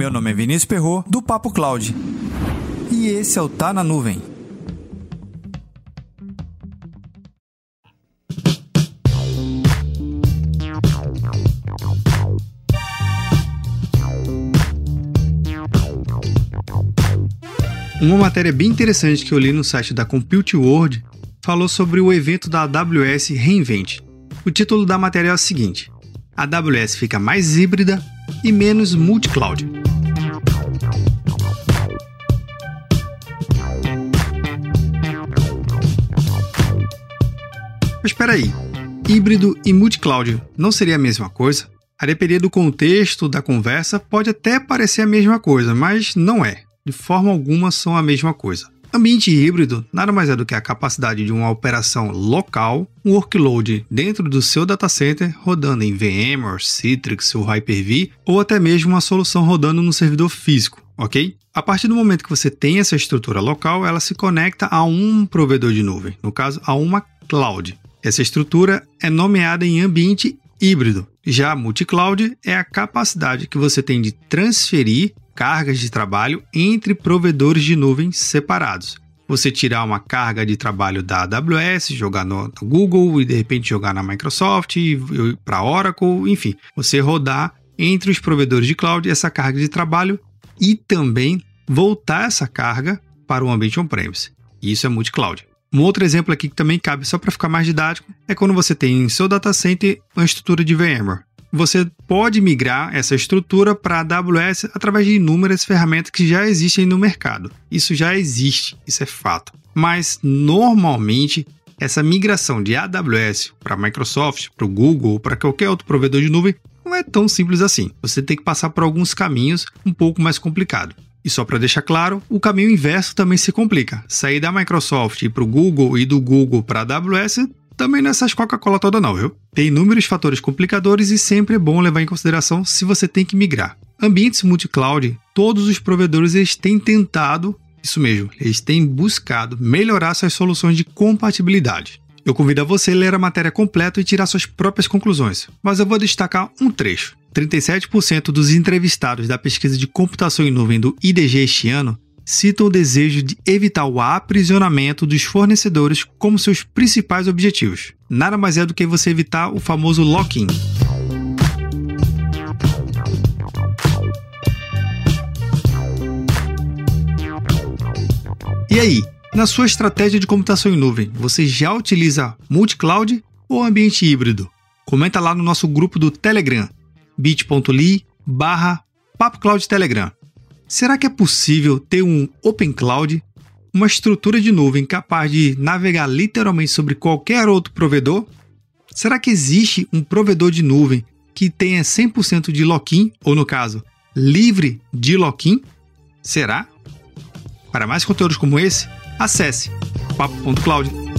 Meu nome é Vinícius Perro do Papo Cloud. E esse é o Tá na Nuvem. Uma matéria bem interessante que eu li no site da Compute World falou sobre o evento da AWS Reinvent. O título da matéria é o seguinte: a AWS fica mais híbrida e menos multi-cloud. Mas espera aí, híbrido e multi-cloud não seria a mesma coisa? A depender do contexto da conversa, pode até parecer a mesma coisa, mas não é. De forma alguma são a mesma coisa. Ambiente híbrido nada mais é do que a capacidade de uma operação local, um workload dentro do seu data center rodando em VMware, Citrix ou Hyper-V, ou até mesmo uma solução rodando no servidor físico, ok? A partir do momento que você tem essa estrutura local, ela se conecta a um provedor de nuvem, no caso, a uma cloud. Essa estrutura é nomeada em ambiente híbrido. Já multi-cloud é a capacidade que você tem de transferir cargas de trabalho entre provedores de nuvens separados. Você tirar uma carga de trabalho da AWS, jogar no, Google e de repente jogar na Microsoft, para Oracle, enfim, você rodar entre os provedores de cloud essa carga de trabalho e também voltar essa carga para o ambiente on-premise. Isso é multi-cloud. Um outro exemplo aqui que também cabe só para ficar mais didático é quando você tem em seu data center uma estrutura de VMware você pode migrar essa estrutura para a AWS através de inúmeras ferramentas que já existem no mercado. Isso já existe, isso é fato. Mas normalmente essa migração de AWS para Microsoft, para o Google ou para qualquer outro provedor de nuvem não é tão simples assim. Você tem que passar por alguns caminhos um pouco mais complicados. E só para deixar claro, o caminho inverso também se complica. Sair da Microsoft para o Google e do Google para a AWS também nessas Coca-Cola toda não, viu? Tem inúmeros fatores complicadores e sempre é bom levar em consideração se você tem que migrar. Ambientes multi-cloud, todos os provedores eles têm tentado, isso mesmo, eles têm buscado melhorar suas soluções de compatibilidade. Eu convido a você a ler a matéria completa e tirar suas próprias conclusões, mas eu vou destacar um trecho. 37% dos entrevistados da pesquisa de computação em nuvem do IDG este ano citam o desejo de evitar o aprisionamento dos fornecedores como seus principais objetivos. Nada mais é do que você evitar o famoso lock-in. E aí, na sua estratégia de computação em nuvem, você já utiliza multi-cloud ou ambiente híbrido? Comenta lá no nosso grupo do Telegram, bit.ly barra Telegram. Será que é possível ter um Open Cloud, uma estrutura de nuvem capaz de navegar literalmente sobre qualquer outro provedor? Será que existe um provedor de nuvem que tenha 100% de lock-in, ou no caso, livre de lock-in? Será? Para mais conteúdos como esse, acesse papo.cloud.